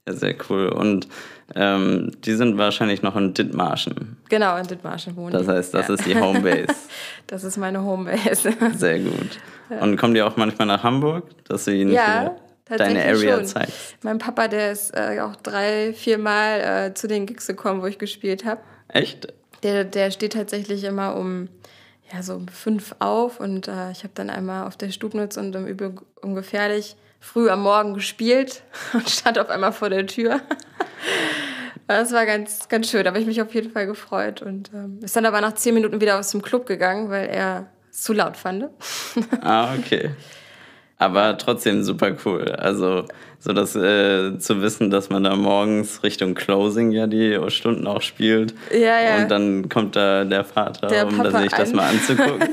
Ja, sehr cool. Und ähm, die sind wahrscheinlich noch in Dithmarschen. Genau, in Dithmarschen wohnen Das heißt, das ja. ist die Homebase. Das ist meine Homebase. Sehr gut. Und kommen die auch manchmal nach Hamburg, dass du ihnen Ja, deine Area schon. zeigst? Mein Papa, der ist äh, auch drei, vier Mal äh, zu den Gigs gekommen, wo ich gespielt habe. Echt? Der, der steht tatsächlich immer um, ja, so um fünf auf und äh, ich habe dann einmal auf der Stubnitz und im Übel ungefährlich früh am Morgen gespielt und stand auf einmal vor der Tür. Das war ganz, ganz schön, da habe ich mich auf jeden Fall gefreut und ähm, ist dann aber nach zehn Minuten wieder aus dem Club gegangen, weil er es zu laut fand. Ah, okay. Aber trotzdem super cool. Also, so das äh, zu wissen, dass man da morgens Richtung Closing ja die Stunden auch spielt. Ja, ja. Und dann kommt da der Vater, Der um Papa sich das mal anzugucken.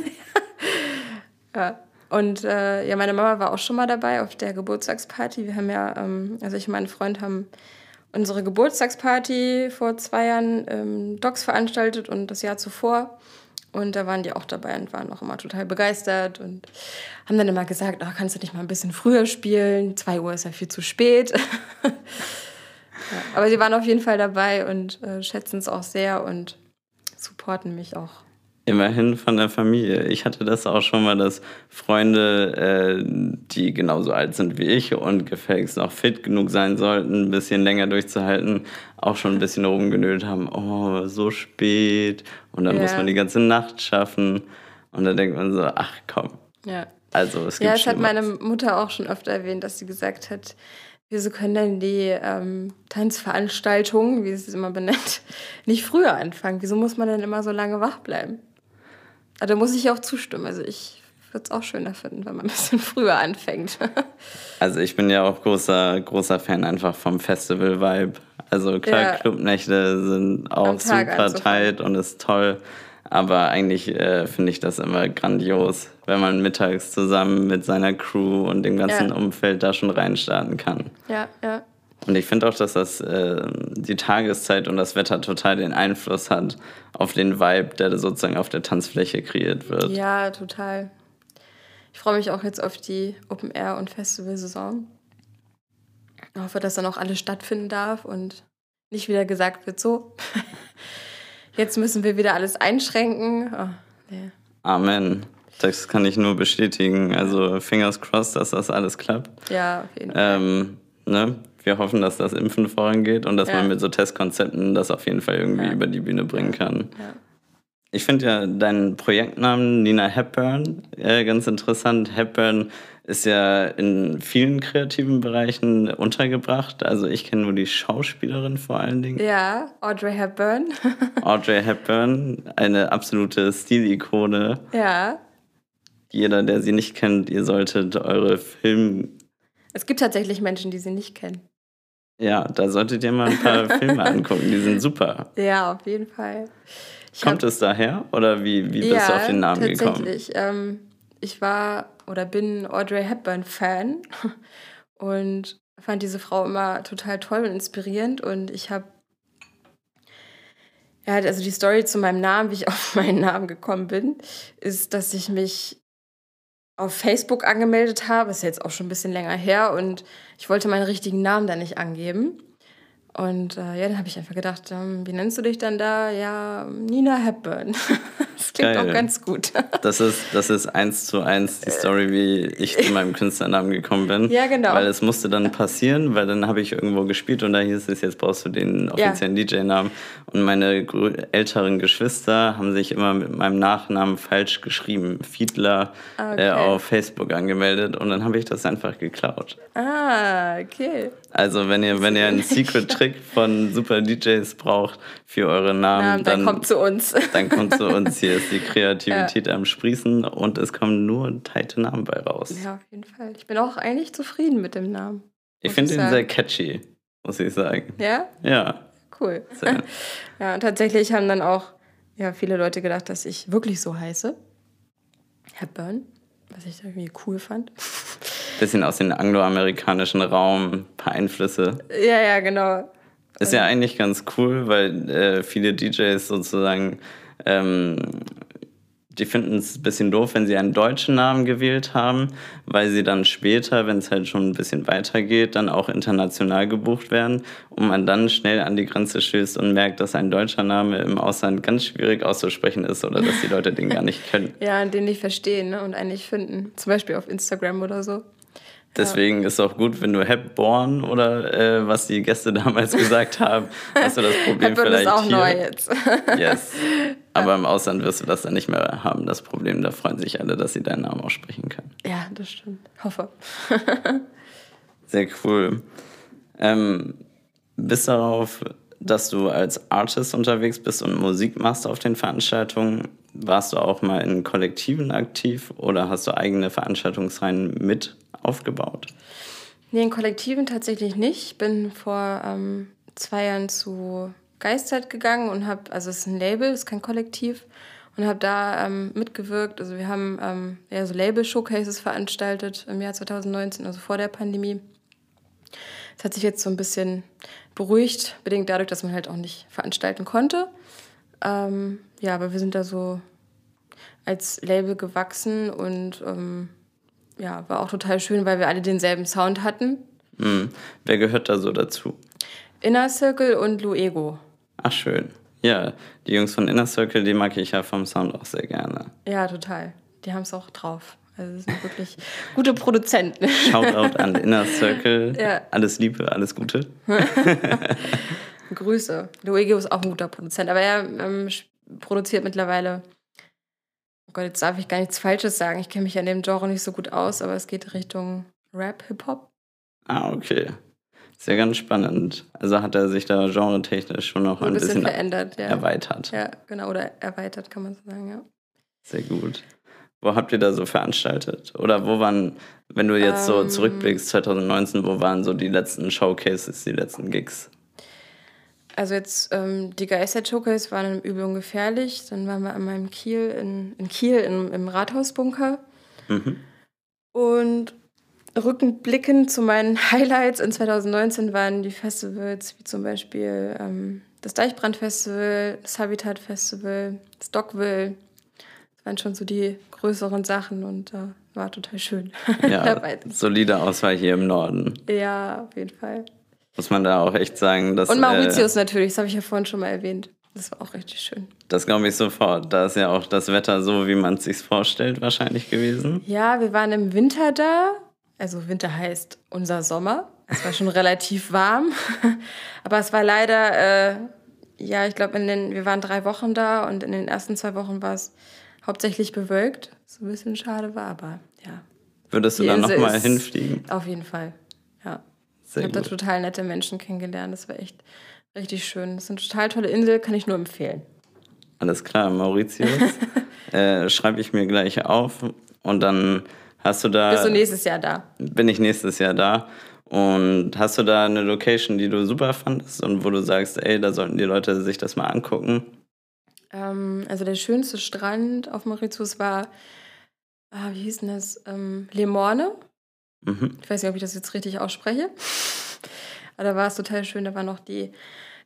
Ja. Und äh, ja, meine Mama war auch schon mal dabei auf der Geburtstagsparty. Wir haben ja, ähm, also ich und mein Freund haben unsere Geburtstagsparty vor zwei Jahren ähm, Docs veranstaltet und das Jahr zuvor. Und da waren die auch dabei und waren auch immer total begeistert und haben dann immer gesagt, oh, kannst du nicht mal ein bisschen früher spielen? Zwei Uhr ist ja viel zu spät. ja, aber sie waren auf jeden Fall dabei und äh, schätzen es auch sehr und supporten mich auch. Immerhin von der Familie. Ich hatte das auch schon mal, dass Freunde, äh, die genauso alt sind wie ich und gefälligst noch fit genug sein sollten, ein bisschen länger durchzuhalten, auch schon ein bisschen rumgenölt haben. Oh, so spät. Und dann Ja. muss man die ganze Nacht schaffen. Und dann denkt man so, ach komm. Ja. Also es gibt Ja, es hat meine Mutter auch schon öfter erwähnt, dass sie gesagt hat, wieso können denn die ähm, Tanzveranstaltungen, wie sie es immer benennt, nicht früher anfangen? Wieso muss man denn immer so lange wach bleiben? Aber da muss ich auch zustimmen. Also ich würde es auch schöner finden, wenn man ein bisschen früher anfängt. Also ich bin ja auch großer, großer Fan einfach vom Festival-Vibe. Also klar, Ja. Clubnächte sind auch super tight und ist toll. Aber eigentlich äh, finde ich das immer grandios, wenn man mittags zusammen mit seiner Crew und dem ganzen Ja. Umfeld da schon reinstarten kann. ja, ja. Und ich finde auch, dass das äh, die Tageszeit und das Wetter total den Einfluss hat auf den Vibe, der sozusagen auf der Tanzfläche kreiert wird. Ja, total. Ich freue mich auch jetzt auf die Open Air und Festival-Saison. Ich hoffe, dass dann auch alles stattfinden darf und nicht wieder gesagt wird, so, jetzt müssen wir wieder alles einschränken. Oh, nee. Amen. Das kann ich nur bestätigen. Also fingers crossed, dass das alles klappt. Ja, auf jeden Fall. Ähm, ne? Wir hoffen, dass das Impfen vorangeht und dass Ja. man mit so Testkonzepten das auf jeden Fall irgendwie Ja. über die Bühne bringen kann. Ja. Ich finde ja deinen Projektnamen Nina Hepburn äh, ganz interessant. Hepburn ist ja in vielen kreativen Bereichen untergebracht. Also ich kenne nur die Schauspielerin vor allen Dingen. ja, Audrey Hepburn. Audrey Hepburn, eine absolute Stilikone. ja. Jeder, der sie nicht kennt, ihr solltet eure Film... Es gibt tatsächlich Menschen, die sie nicht kennen. Ja, da solltet ihr mal ein paar Filme angucken. Die sind super. Ja, auf jeden Fall. Ich Kommt hab- es daher oder wie, wie bist du auf den Namen gekommen? tatsächlich. Ähm, ich war oder bin Audrey Hepburn-Fan und fand diese Frau immer total toll und inspirierend. Und ich habe, ja, also die Story zu meinem Namen, wie ich auf meinen Namen gekommen bin, ist, dass ich mich auf Facebook angemeldet habe. Ist jetzt auch schon ein bisschen länger her und ich wollte meinen richtigen Namen da nicht angeben. Und äh, ja, dann habe ich einfach gedacht, ähm, wie nennst du dich dann da? Ja, Nina Hepburn. das klingt Geil. auch ganz gut. Das ist, das ist eins zu eins die Story, wie ich zu meinem Künstlernamen gekommen bin. Ja, genau. Weil es musste dann passieren, weil dann habe ich irgendwo gespielt und da hieß es, jetzt brauchst du den offiziellen DJ-Namen. Und meine älteren Geschwister haben sich immer mit meinem Nachnamen falsch geschrieben. Fiedler Ah, okay. äh, auf Facebook angemeldet und dann habe ich das einfach geklaut. ah, okay. Also wenn ihr, wenn ihr einen Secret-Trick von super DJs braucht für eure Namen, Na, dann, dann, kommt zu uns. dann kommt zu uns. Hier ist die Kreativität am Sprießen und es kommen nur teite Namen bei raus. ja, auf jeden Fall. Ich bin auch eigentlich zufrieden mit dem Namen. ich finde ihn sehr catchy, muss ich sagen. Ja, Ja, cool. sehr. Ja, und tatsächlich haben dann auch ja, viele Leute gedacht, dass ich wirklich so heiße. Hepburn, was ich irgendwie cool fand. Bisschen aus dem angloamerikanischen Raum, ein paar Einflüsse. Ja, ja, genau. Ist ja eigentlich ganz cool, weil äh, viele DJs sozusagen, ähm, die finden es ein bisschen doof, wenn sie einen deutschen Namen gewählt haben, weil sie dann später, wenn es halt schon ein bisschen weitergeht, dann auch international gebucht werden und man dann schnell an die Grenze stößt und merkt, dass ein deutscher Name im Ausland ganz schwierig auszusprechen ist oder dass die Leute den gar nicht können. Ja, den nicht verstehen ne, und einen nicht finden. Zum Beispiel auf Instagram oder so. Deswegen ist auch gut, wenn du Hepborn oder äh, was die Gäste damals gesagt haben, hast du das Problem Hepburn vielleicht ist auch hier. neu jetzt. Yes. Aber im Ausland wirst du das dann nicht mehr haben, das Problem. Da freuen sich alle, dass sie deinen Namen aussprechen können. ja, das stimmt. Hoffe. Sehr cool. Ähm, bis darauf, dass du als Artist unterwegs bist und Musik machst auf den Veranstaltungen, warst du auch mal in Kollektiven aktiv oder hast du eigene Veranstaltungsreihen mit aufgebaut? Nee, in Kollektiven tatsächlich nicht. Ich bin vor ähm, zwei Jahren zu Geistzeit gegangen und habe, also es ist ein Label, es ist kein Kollektiv, und habe da ähm, mitgewirkt. Also wir haben ähm, ja, so Label-Showcases veranstaltet im Jahr 2019, also vor der Pandemie. Das hat sich jetzt so ein bisschen beruhigt, bedingt dadurch, dass man halt auch nicht veranstalten konnte. Ähm, ja, aber wir sind da so als Label gewachsen und ähm, ja, war auch total schön, weil wir alle denselben Sound hatten. Hm. Wer gehört da so dazu? Inner Circle und Luego. Ach, schön. Ja, die Jungs von Inner Circle, die mag ich ja vom Sound auch sehr gerne. Ja, total. Die haben es auch drauf. Also das sind wirklich gute Produzenten. Shoutout an Inner Circle. Ja. Alles Liebe, alles Gute. Grüße. Luigi ist auch ein guter Produzent, aber er ähm, produziert mittlerweile. Oh Gott, jetzt darf ich gar nichts Falsches sagen. Ich kenne mich an dem Genre nicht so gut aus, aber es geht Richtung Rap, Hip-Hop. Ah, okay. Sehr ganz spannend. Also hat er sich da genretechnisch schon noch So ein bisschen, verändert. Ja. erweitert. ja, genau. Oder erweitert, kann man so sagen, ja. Sehr gut. Wo habt ihr da so veranstaltet? Oder wo waren, wenn du jetzt so Ähm. zurückblickst, 2019, wo waren so die letzten Showcases, die letzten Gigs? Also jetzt ähm, die Geister-Showcase waren im Übel und gefährlich. Dann waren wir einmal in Kiel, in, in Kiel im, im Rathausbunker. Mhm. Und rückblickend zu meinen Highlights in 2019 waren die Festivals wie zum Beispiel ähm, das Deichbrand-Festival, das Habitat-Festival, das Dockville. Das waren schon so die größeren Sachen und äh, war total schön. Ja, solide Auswahl hier im Norden. ja, auf jeden Fall. Muss man da auch echt sagen, dass. Und Mauritius Äh, natürlich, das habe ich ja vorhin schon mal erwähnt. Das war auch richtig schön. das glaube ich sofort. Da ist ja auch das Wetter so, wie man es sich vorstellt, wahrscheinlich gewesen. Ja, wir waren im Winter da. Also Winter heißt unser Sommer. Es war schon relativ warm. Aber es war leider, äh, ja, ich glaube, wir waren drei Wochen da und in den ersten zwei Wochen war es hauptsächlich bewölkt. Was ein bisschen schade war, aber ja, Würdest du Die da Insel nochmal hinfliegen? auf jeden Fall. Ja. Ich Sehr habe da total nette Menschen kennengelernt. Das war echt richtig schön. Das ist eine total tolle Insel, kann ich nur empfehlen. Alles klar, Mauritius. äh, Schreibe ich mir gleich auf und dann hast du da. Bist du nächstes Jahr da? bin ich nächstes Jahr da. Und hast du da eine Location, die du super fandest und wo du sagst, ey, da sollten die Leute sich das mal angucken? Ähm, also der schönste Strand auf Mauritius war, ah, wie hieß denn das? Ähm, Le Morne. Mhm. Ich weiß nicht, ob ich das jetzt richtig ausspreche. Aber da war es total schön. Da waren noch die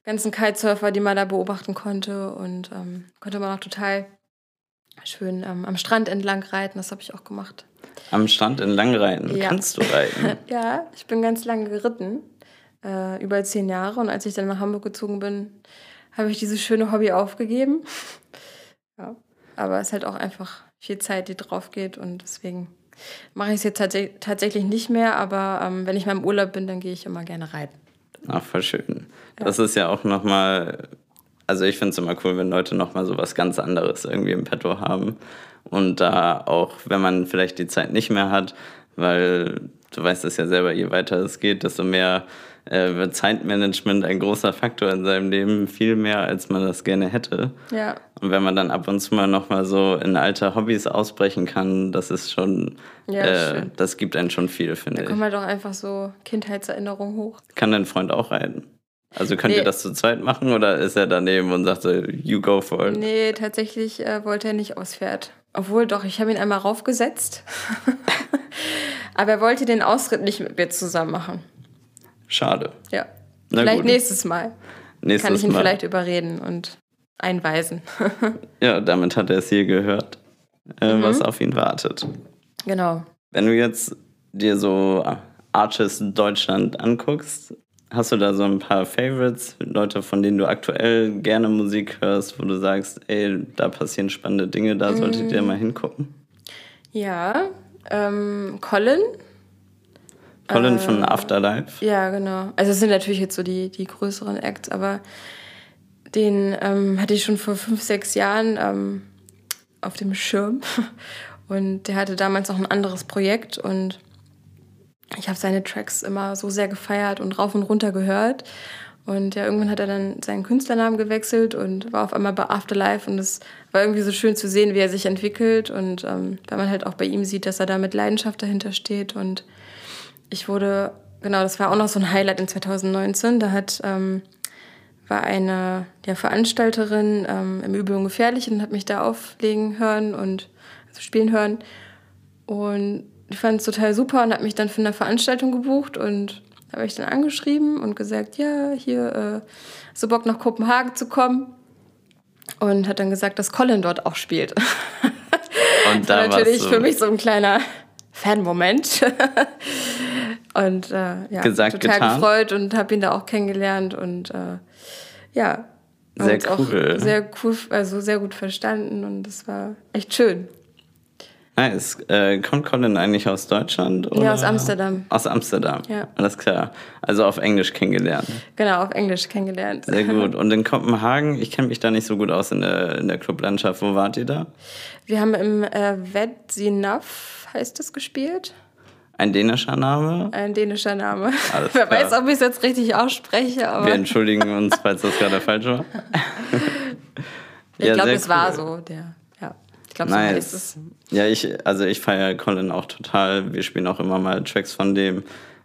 ganzen Kitesurfer, die man da beobachten konnte. Und ähm, konnte man auch total schön ähm, am Strand entlang reiten. Das habe ich auch gemacht. Am Strand in Langreiten. Ja. Kannst du reiten? Ja, ich bin ganz lange geritten. Äh, über zehn Jahre. Und als ich dann nach Hamburg gezogen bin, habe ich dieses schöne Hobby aufgegeben. ja. Aber es ist halt auch einfach viel Zeit, die drauf geht. Und deswegen mache ich es jetzt tats tatsächlich nicht mehr. Aber ähm, wenn ich mal im Urlaub bin, dann gehe ich immer gerne reiten. Ach, voll schön. Das ist ja auch nochmal, also ich finde es immer cool, wenn Leute nochmal so was ganz anderes irgendwie im Petto haben. Und da auch, wenn man vielleicht die Zeit nicht mehr hat, weil du weißt es ja selber, je weiter es geht, desto mehr äh, wird Zeitmanagement ein großer Faktor in seinem Leben, viel mehr, als man das gerne hätte. Ja, Und wenn man dann ab und zu mal nochmal so in alte Hobbys ausbrechen kann, das ist schon, Ja, äh, das gibt einen schon viel, finde da ich. kommen halt auch einfach so Kindheitserinnerungen hoch. Kann dein Freund auch reiten? Also könnt Nee. ihr das zu zweit machen oder ist er daneben und sagt so, you go for it? Nee, tatsächlich äh, wollte er nicht aufs Pferd. Obwohl, doch, ich habe ihn einmal raufgesetzt. Aber er wollte den Ausritt nicht mit mir zusammen machen. Schade. Ja. Na vielleicht gut. nächstes Mal. Nächstes Kann ich ihn Mal. vielleicht überreden und einweisen. Ja, damit hat er es hier gehört, äh, was Mhm. auf ihn wartet. genau. Wenn du jetzt dir so Artists Deutschland anguckst, hast du da so ein paar Favorites, Leute, von denen du aktuell gerne Musik hörst, wo du sagst, ey, da passieren spannende Dinge, da solltet ihr Mhm. mal hingucken? Ja, ähm, Colin. Colin Äh, von Afterlife. Ja, genau. Also es sind natürlich jetzt so die, die größeren Acts, aber den ähm, hatte ich schon vor fünf, sechs Jahren ähm, auf dem Schirm. Und der hatte damals noch ein anderes Projekt und ich habe seine Tracks immer so sehr gefeiert und rauf und runter gehört. Und ja, irgendwann hat er dann seinen Künstlernamen gewechselt und war auf einmal bei Afterlife. Und es war irgendwie so schön zu sehen, wie er sich entwickelt. Und ähm, weil man halt auch bei ihm sieht, dass er da mit Leidenschaft dahinter steht. Und ich wurde, genau, das war auch noch so ein Highlight in 2019. Da hat, ähm, war eine ja, Veranstalterin ähm, im Übel und Gefährlich und hat mich da auflegen hören und also spielen hören. Und ich fand es total super und hat mich dann für eine Veranstaltung gebucht und habe ich dann angeschrieben und gesagt, ja, hier, äh, du Bock nach Kopenhagen zu kommen? Und hat dann gesagt, dass Colin dort auch spielt. Und Das war da natürlich für mich so ein kleiner Fan-Moment. und äh, ja, Gesagt, total getan. gefreut und habe ihn da auch kennengelernt. Und äh, ja, Sehr cool. sehr cool, also sehr gut verstanden und es war echt schön. Nice. Äh, kommt Colin eigentlich aus Deutschland? Oder? Ja, aus Amsterdam. Aus Amsterdam. Ja. Alles klar. Also auf Englisch kennengelernt. Genau, auf Englisch kennengelernt. Sehr gut. Und in Kopenhagen, ich kenne mich da nicht so gut aus in der, in der Clublandschaft. Wo wart ihr da? Wir haben im äh, Vedzinaf, heißt es, gespielt. Ein dänischer Name? Ein dänischer Name. Alles Wer klar. weiß, ob ich es jetzt richtig ausspreche, aber Wir entschuldigen uns, falls das gerade falsch war. ich Ja, glaube, es war cool. so. Der, ja. Ich glaube, so heißt es. Nice. Ja, ich, also ich feiere Colin auch total. Wir spielen auch immer mal Tracks von dem.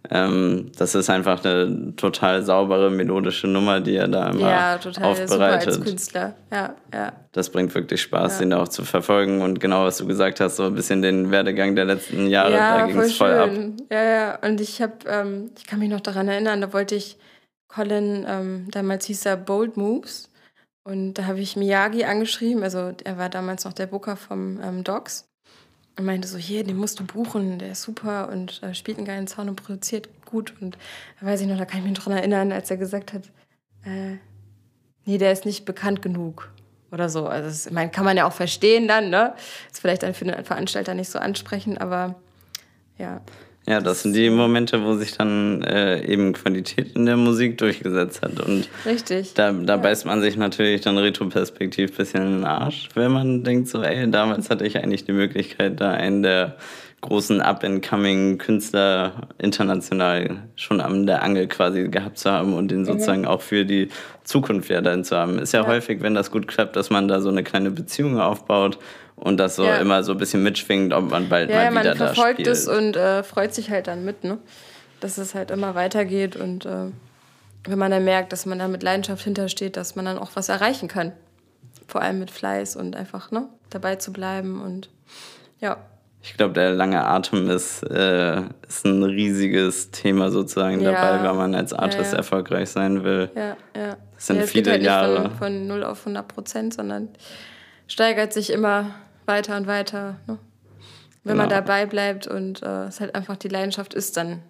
Ähm, das ist einfach eine total saubere, melodische Nummer, die er da immer Ja, total super als aufbereitet. Künstler. Ja, ja. Das bringt wirklich Spaß, Ja. den da auch zu verfolgen. Und genau, was du gesagt hast, so ein bisschen den Werdegang der letzten Jahre, da ja, ging voll es voll ab. schön. Ja, ja. Und ich habe, ähm, ich kann mich noch daran erinnern, da wollte ich Colin, ähm, damals hieß er Bold Moves. Und da habe ich Miyagi angeschrieben, also er war damals noch der Booker vom ähm, Docs. Und meinte so, hier, den musst du buchen, der ist super und äh, spielt einen geilen Sound und produziert gut. Und da weiß ich noch, da kann ich mich dran erinnern, als er gesagt hat, äh, nee, der ist nicht bekannt genug oder so. Also das, ich meine, kann man ja auch verstehen dann, ne? Ist vielleicht dann für einen Veranstalter nicht so ansprechend, aber ja. Ja, das sind die Momente, wo sich dann äh, eben Qualität in der Musik durchgesetzt hat. Und Richtig. da, da beißt man sich natürlich dann retroperspektiv ein bisschen in den Arsch, wenn man denkt so, ey, damals hatte ich eigentlich die Möglichkeit, da einen der großen up-and-coming Künstler international schon an der Angel quasi gehabt zu haben und den sozusagen auch für die Zukunft ja dann zu haben. Ist ja, Ja. häufig, wenn das gut klappt, dass man da so eine kleine Beziehung aufbaut und das so Ja. immer so ein bisschen mitschwingt, ob man bald Ja, mal ja, man wieder da verfolgt spielt. es und äh, freut sich halt dann mit, ne? Dass es halt immer weitergeht und äh, wenn man dann merkt, dass man da mit Leidenschaft hintersteht, dass man dann auch was erreichen kann. Vor allem mit Fleiß und einfach, ne? Dabei zu bleiben und ja. Ich glaube, der lange Atem ist, äh, ist ein riesiges Thema sozusagen Ja. dabei, wenn man als Artist Ja, erfolgreich sein will. Ja, ja. Das sind viele halt nicht Jahre. Von, von 0 auf 100 Prozent, sondern steigert sich immer weiter und weiter. Ne? Wenn man Genau. dabei bleibt und äh, es halt einfach die Leidenschaft ist, dann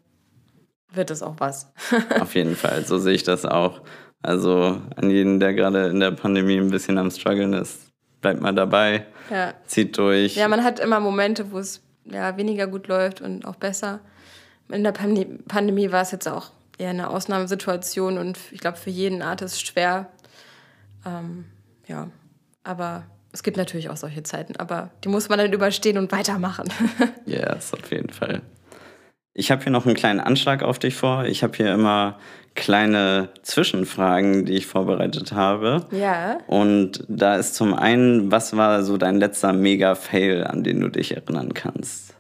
wird es auch was. Auf jeden Fall, so sehe ich das auch. Also an jeden, der gerade in der Pandemie ein bisschen am struggeln ist, bleibt mal dabei, ja. zieht durch. ja, man hat immer Momente, wo es ja, weniger gut läuft und auch besser. In der Pandemie, Pandemie war es jetzt auch eher eine Ausnahmesituation und ich glaube für jeden Artist schwer. Ähm, ja, aber es gibt natürlich auch solche Zeiten, aber die muss man dann überstehen und weitermachen. Yes, auf jeden Fall. Ich habe hier noch einen kleinen Anschlag auf dich vor. Ich habe hier immer kleine Zwischenfragen, die ich vorbereitet habe. ja. Und da ist zum einen, was war so dein letzter Mega-Fail, an den du dich erinnern kannst?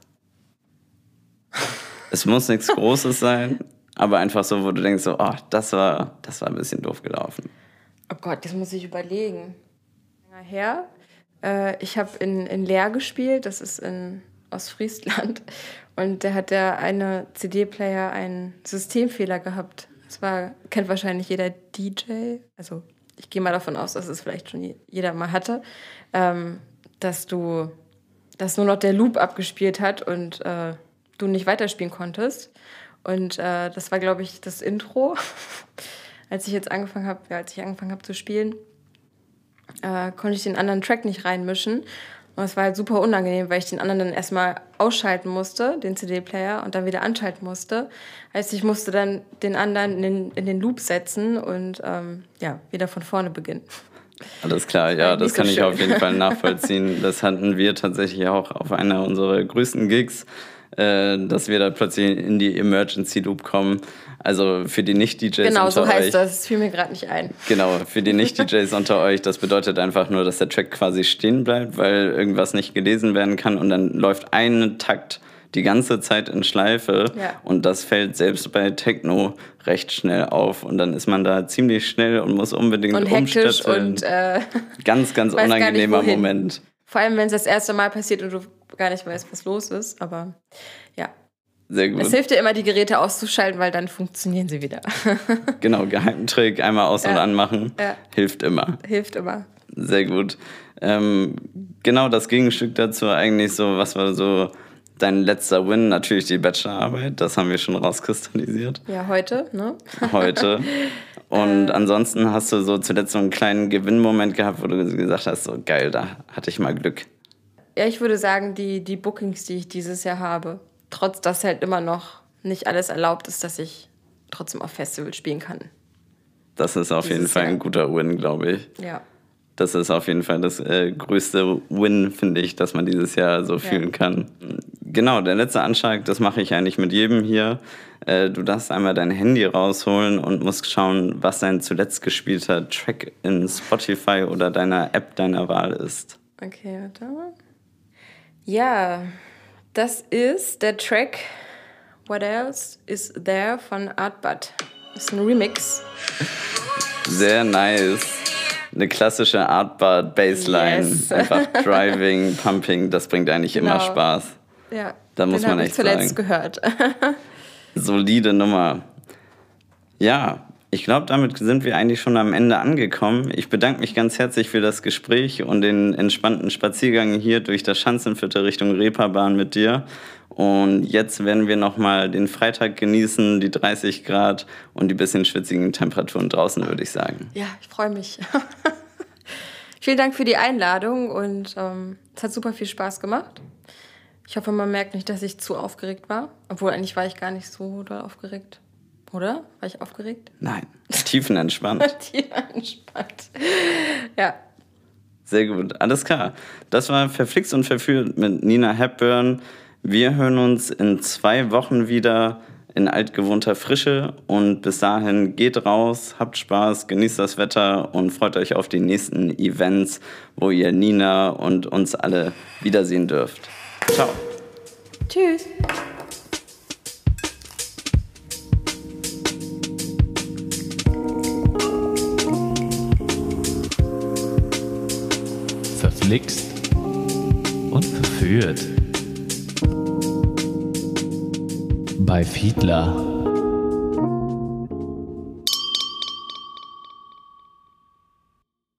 Es muss nichts Großes sein, aber einfach so, wo du denkst, so, oh, das war, das war ein bisschen doof gelaufen. Oh Gott, das muss ich überlegen. Länger her. Äh, ich habe in, in Leer gespielt, das ist in Ostfriesland. Und da hat der eine CD-Player einen Systemfehler gehabt. Das war, kennt wahrscheinlich jeder DJ. Also ich gehe mal davon aus, dass es vielleicht schon je- jeder mal hatte. Ähm, dass du, dass nur noch der Loop abgespielt hat und äh, du nicht weiterspielen konntest. Und äh, das war, glaube ich, das Intro. als ich jetzt angefangen habe, ja, als ich angefangen habe zu spielen, äh, konnte ich den anderen Track nicht reinmischen. Und es war halt super unangenehm, weil ich den anderen dann erstmal ausschalten musste, den CD-Player, und dann wieder anschalten musste. Heißt, ich musste dann den anderen in den, in den Loop setzen und ähm, ja, wieder von vorne beginnen. Alles klar, ja, das kann ich auf jeden Fall nachvollziehen. Das hatten wir tatsächlich auch auf einer unserer größten Gigs, äh, dass wir da plötzlich in die Emergency Loop kommen. Also für die Nicht-DJs Genau, unter so heißt euch. das. Das fiel mir gerade nicht ein. Genau, für die Nicht-DJs unter euch, das bedeutet einfach nur, dass der Track quasi stehen bleibt, weil irgendwas nicht gelesen werden kann und dann läuft ein Takt die ganze Zeit in Schleife Ja. und das fällt selbst bei Techno recht schnell auf und dann ist man da ziemlich schnell und muss unbedingt Und hektisch und äh, ganz, ganz unangenehmer. Moment. vor allem, wenn es das erste Mal passiert und du gar nicht weißt, was los ist. Aber ja, Sehr gut. es hilft dir immer, die Geräte auszuschalten, weil dann funktionieren sie wieder. Genau, Geheimtrick, einmal aus- und Ja. anmachen, Ja. hilft immer. hilft immer. Sehr gut. Ähm, genau das Gegenstück dazu eigentlich so, was war so dein letzter Win? Natürlich die Bachelorarbeit, das haben wir schon rauskristallisiert Ja, heute, ne? heute. Und ansonsten hast du so zuletzt so einen kleinen Gewinnmoment gehabt, wo du gesagt hast, so geil, da hatte ich mal Glück. Ja, ich würde sagen, die, die Bookings, die ich dieses Jahr habe, trotz dass halt immer noch nicht alles erlaubt ist, dass ich trotzdem auf Festivals spielen kann. Das ist auf jeden Fall Jahr. ein guter Win, glaube ich. Ja. Das ist auf jeden Fall das äh, größte Win, finde ich, dass man dieses Jahr so fühlen kann. Genau, der letzte Anschlag, das mache ich eigentlich mit jedem hier. Äh, du darfst einmal dein Handy rausholen und musst schauen, was dein zuletzt gespielter Track in Spotify oder deiner App deiner Wahl ist. Okay, warte mal. Ja, das ist der Track What Else Is There von Artbud. Ist ein Remix. Sehr nice. Eine klassische Artbar Bassline. Yes. Einfach Driving, Pumping, das bringt eigentlich immer Genau. Spaß. Ja, Da muss den man echt ich zuletzt sagen. gehört. Solide Nummer. Ja, ich glaube, damit sind wir eigentlich schon am Ende angekommen. Ich bedanke mich ganz herzlich für das Gespräch und den entspannten Spaziergang hier durch das Schanzenviertel Richtung Reeperbahn mit dir. Und jetzt werden wir nochmal den Freitag genießen, die 30 Grad und die bisschen schwitzigen Temperaturen draußen, würde ich sagen. ja, ich freue mich. Vielen Dank für die Einladung und ähm, es hat super viel Spaß gemacht. Ich hoffe, man merkt nicht, dass ich zu aufgeregt war. Obwohl, eigentlich war ich gar nicht so doll aufgeregt. Oder? War ich aufgeregt? Nein, tiefenentspannt. Tief entspannt. Ja, Sehr gut, alles klar. Das war Verflixt und Verführt mit Nina Hepburn. Wir hören uns in zwei Wochen wieder in altgewohnter Frische und bis dahin geht raus, habt Spaß, genießt das Wetter und freut euch auf die nächsten Events, wo ihr Nina und uns alle wiedersehen dürft. Ciao. tschüss. Verflixt und verführt. Bei Fiedler.